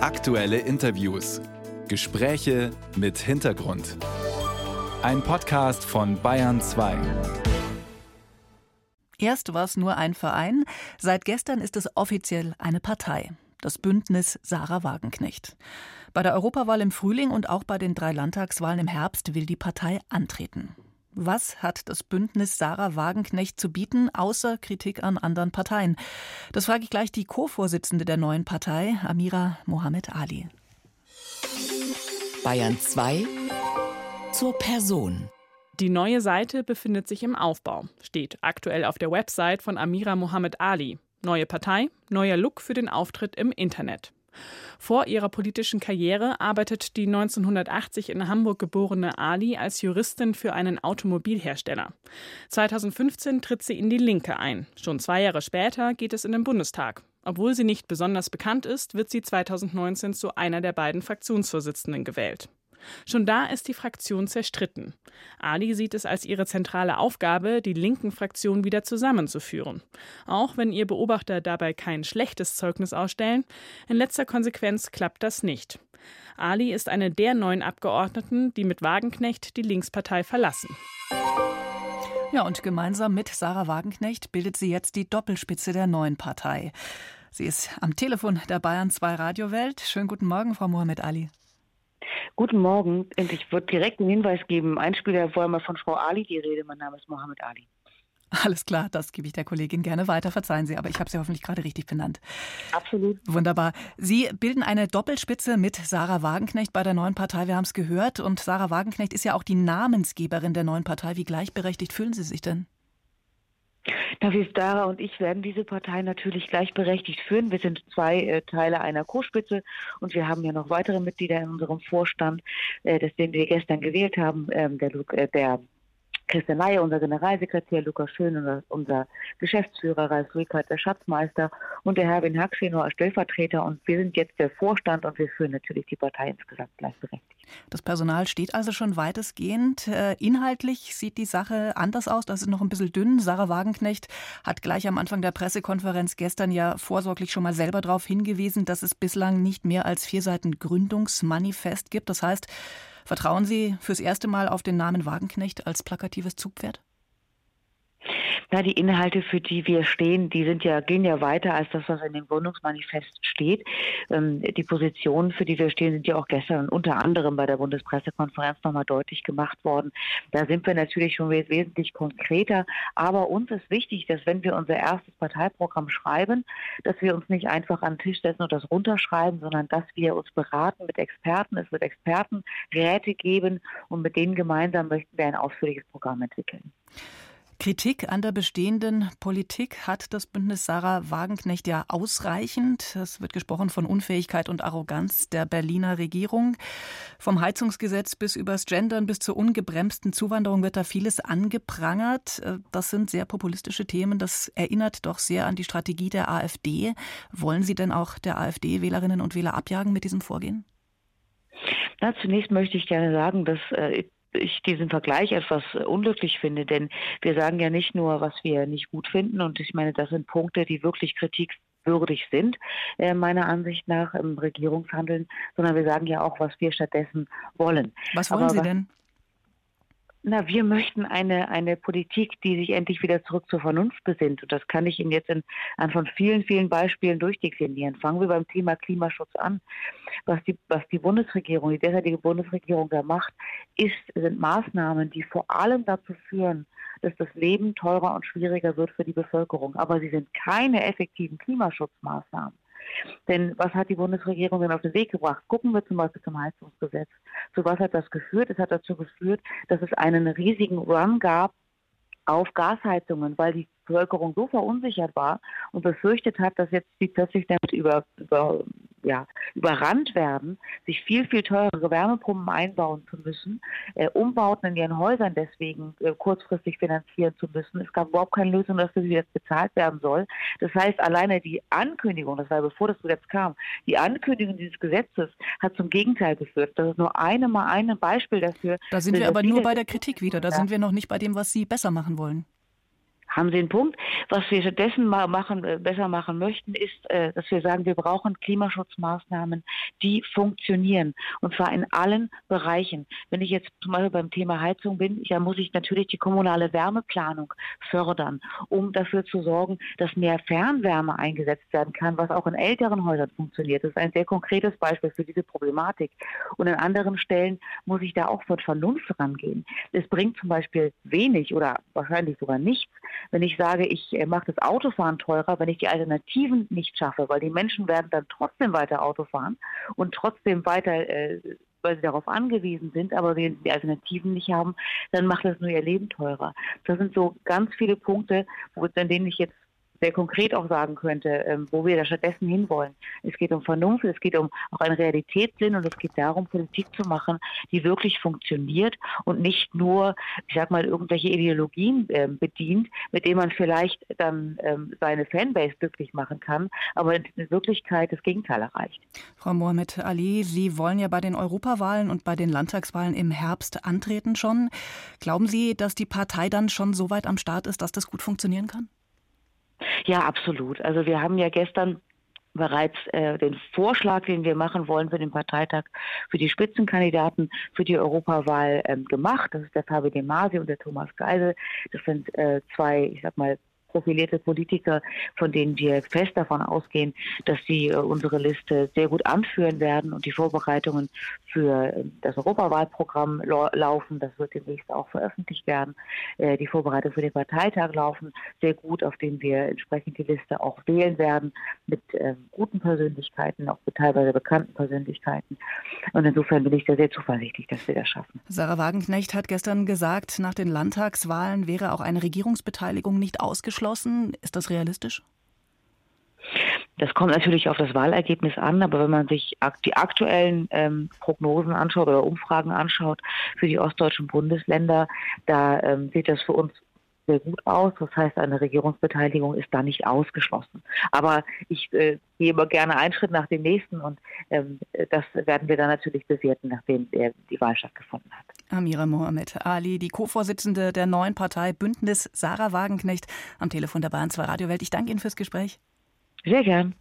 Aktuelle Interviews. Gespräche mit Hintergrund. Ein Podcast von Bayern 2. Erst war es nur ein Verein, seit gestern ist es offiziell eine Partei. Das Bündnis Sarah Wagenknecht. Bei der Europawahl im Frühling und auch bei den drei Landtagswahlen im Herbst will die Partei antreten. Was hat das Bündnis Sarah Wagenknecht zu bieten, außer Kritik an anderen Parteien? Das frage ich gleich die Co-Vorsitzende der neuen Partei, Amira Mohamed Ali. Bayern 2 zur Person. Die neue Seite befindet sich im Aufbau, steht aktuell auf der Website von Amira Mohamed Ali. Neue Partei, neuer Look für den Auftritt im Internet. Vor ihrer politischen Karriere arbeitet die 1980 in Hamburg geborene Ali als Juristin für einen Automobilhersteller. 2015 tritt sie in die Linke ein. Schon zwei Jahre später geht es in den Bundestag. Obwohl sie nicht besonders bekannt ist, wird sie 2019 zu einer der beiden Fraktionsvorsitzenden gewählt. Schon da ist die Fraktion zerstritten. Ali sieht es als ihre zentrale Aufgabe, die linken Fraktion wieder zusammenzuführen. Auch wenn ihr Beobachter dabei kein schlechtes Zeugnis ausstellen, in letzter Konsequenz klappt das nicht. Ali ist eine der neun Abgeordneten, die mit Wagenknecht die Linkspartei verlassen. Ja, und gemeinsam mit Sarah Wagenknecht bildet sie jetzt die Doppelspitze der neuen Partei. Sie ist am Telefon der Bayern 2 Radiowelt. Schönen guten Morgen, Frau Mohamed Ali. Guten Morgen. Und ich würde direkt einen Hinweis geben. Einspieler vorher mal von Frau Ali die Rede. Mein Name ist Mohammed Ali. Alles klar, das gebe ich der Kollegin gerne weiter. Verzeihen Sie, aber ich habe Sie hoffentlich gerade richtig benannt. Absolut. Wunderbar. Sie bilden eine Doppelspitze mit Sarah Wagenknecht bei der neuen Partei. Wir haben es gehört. Und Sarah Wagenknecht ist ja auch die Namensgeberin der neuen Partei. Wie gleichberechtigt fühlen Sie sich denn? David Dara und ich werden diese Partei natürlich gleichberechtigt führen. Wir sind zwei äh, Teile einer Co-Spitze und wir haben ja noch weitere Mitglieder in unserem Vorstand, äh, das den wir gestern gewählt haben. Ähm, der, äh, der Christian Laie, unser Generalsekretär, Lukas Schön, unser, Geschäftsführer, Ralf Rickert, der Schatzmeister und der Herwin Hackschino als Stellvertreter. Und wir sind jetzt der Vorstand und wir führen natürlich die Partei insgesamt gleichberechtigt. Das Personal steht also schon weitestgehend. Äh, inhaltlich sieht die Sache anders aus. Das ist noch ein bisschen dünn. Sarah Wagenknecht hat gleich am Anfang der Pressekonferenz gestern ja vorsorglich schon mal selber darauf hingewiesen, dass es bislang nicht mehr als vier Seiten Gründungsmanifest gibt. Das heißt, Vertrauen Sie fürs erste Mal auf den Namen Wagenknecht als plakatives Zugpferd? Ja, die Inhalte, für die wir stehen, die sind ja, gehen ja weiter als das, was in dem Gründungsmanifest steht. Ähm, die Positionen, für die wir stehen, sind ja auch gestern unter anderem bei der Bundespressekonferenz nochmal deutlich gemacht worden. Da sind wir natürlich schon wesentlich konkreter. Aber uns ist wichtig, dass wenn wir unser erstes Parteiprogramm schreiben, dass wir uns nicht einfach an den Tisch setzen und das runterschreiben, sondern dass wir uns beraten mit Experten. Es wird Expertenräte geben und mit denen gemeinsam möchten wir ein ausführliches Programm entwickeln. Kritik an der bestehenden Politik hat das Bündnis Sarah Wagenknecht ja ausreichend. Es wird gesprochen von Unfähigkeit und Arroganz der Berliner Regierung. Vom Heizungsgesetz bis übers Gendern bis zur ungebremsten Zuwanderung wird da vieles angeprangert. Das sind sehr populistische Themen. Das erinnert doch sehr an die Strategie der AfD. Wollen Sie denn auch der AfD Wählerinnen und Wähler abjagen mit diesem Vorgehen? Na, zunächst möchte ich gerne sagen, dass äh, ich diesen Vergleich etwas unglücklich finde, denn wir sagen ja nicht nur, was wir nicht gut finden, und ich meine, das sind Punkte, die wirklich kritikwürdig sind, äh, meiner Ansicht nach im Regierungshandeln, sondern wir sagen ja auch, was wir stattdessen wollen. Was wollen Aber Sie denn? Na, wir möchten eine, eine Politik, die sich endlich wieder zurück zur Vernunft besinnt. Und das kann ich Ihnen jetzt in, an von vielen, vielen Beispielen durchdeklinieren. Fangen wir beim Thema Klimaschutz an. Was die, was die Bundesregierung, die derzeitige Bundesregierung da macht, ist, sind Maßnahmen, die vor allem dazu führen, dass das Leben teurer und schwieriger wird für die Bevölkerung. Aber sie sind keine effektiven Klimaschutzmaßnahmen. Denn was hat die Bundesregierung denn auf den Weg gebracht? Gucken wir zum Beispiel zum Heizungsgesetz. Zu was hat das geführt? Es hat dazu geführt, dass es einen riesigen Run gab auf Gasheizungen, weil die Bevölkerung so verunsichert war und befürchtet hat, dass jetzt die plötzlich damit über, über ja, überrannt werden, sich viel, viel teurere Wärmepumpen einbauen zu müssen, äh, Umbauten in ihren Häusern deswegen äh, kurzfristig finanzieren zu müssen. Es gab überhaupt keine Lösung dafür, wie das bezahlt werden soll. Das heißt, alleine die Ankündigung, das war bevor das Gesetz kam, die Ankündigung dieses Gesetzes hat zum Gegenteil geführt. Das ist nur eine mal ein Beispiel dafür. Da sind wir aber nur bei der Kritik wieder. Da sind wir noch nicht bei dem, was Sie besser machen wollen haben Sie einen Punkt. Was wir stattdessen mal machen, äh, besser machen möchten, ist, äh, dass wir sagen, wir brauchen Klimaschutzmaßnahmen, die funktionieren. Und zwar in allen Bereichen. Wenn ich jetzt zum Beispiel beim Thema Heizung bin, dann muss ich natürlich die kommunale Wärmeplanung fördern, um dafür zu sorgen, dass mehr Fernwärme eingesetzt werden kann, was auch in älteren Häusern funktioniert. Das ist ein sehr konkretes Beispiel für diese Problematik. Und an anderen Stellen muss ich da auch von Vernunft rangehen. Es bringt zum Beispiel wenig oder wahrscheinlich sogar nichts, wenn ich sage, ich äh, mache das Autofahren teurer, wenn ich die Alternativen nicht schaffe, weil die Menschen werden dann trotzdem weiter Auto fahren und trotzdem weiter äh, weil sie darauf angewiesen sind, aber wenn sie die Alternativen nicht haben, dann macht das nur ihr Leben teurer. Das sind so ganz viele Punkte, wo, an denen ich jetzt sehr konkret auch sagen könnte, ähm, wo wir da stattdessen hinwollen. Es geht um Vernunft, es geht um auch einen Realitätssinn und es geht darum, Politik zu machen, die wirklich funktioniert und nicht nur, ich sag mal, irgendwelche Ideologien ähm, bedient, mit denen man vielleicht dann ähm, seine Fanbase glücklich machen kann, aber in Wirklichkeit das Gegenteil erreicht. Frau Mohamed Ali, Sie wollen ja bei den Europawahlen und bei den Landtagswahlen im Herbst antreten schon. Glauben Sie, dass die Partei dann schon so weit am Start ist, dass das gut funktionieren kann? Ja, absolut. Also wir haben ja gestern bereits äh, den Vorschlag, den wir machen wollen für den Parteitag für die Spitzenkandidaten für die Europawahl ähm, gemacht. Das ist der Fabi De Masi und der Thomas Geisel. Das sind äh, zwei, ich sag mal, profilierte Politiker, von denen wir fest davon ausgehen, dass sie äh, unsere Liste sehr gut anführen werden und die Vorbereitungen für äh, das Europawahlprogramm laufen. Das wird demnächst auch veröffentlicht werden. Äh, die Vorbereitungen für den Parteitag laufen sehr gut, auf denen wir entsprechend die Liste auch wählen werden mit guten Persönlichkeiten, auch mit teilweise bekannten Persönlichkeiten. Und insofern bin ich da sehr zuversichtlich, dass wir das schaffen. Sarah Wagenknecht hat gestern gesagt, nach den Landtagswahlen wäre auch eine Regierungsbeteiligung nicht ausgeschlossen ausgeschlossen. Ist das realistisch? Das kommt natürlich auf das Wahlergebnis an, aber wenn man sich die aktuellen ähm, Prognosen anschaut oder Umfragen anschaut für die ostdeutschen Bundesländer, da ähm, sieht das für uns sehr gut aus. Das heißt, eine Regierungsbeteiligung ist da nicht ausgeschlossen. Aber ich äh, gehe immer gerne einen Schritt nach dem nächsten und ähm, das werden wir dann natürlich bewerten, nachdem äh, die Wahl stattgefunden hat. Amira Mohamed Ali, die Co-Vorsitzende der neuen Partei Bündnis, Sarah Wagenknecht, am Telefon der Bahn 2 Radio Welt. Ich danke Ihnen fürs Gespräch. Sehr gern.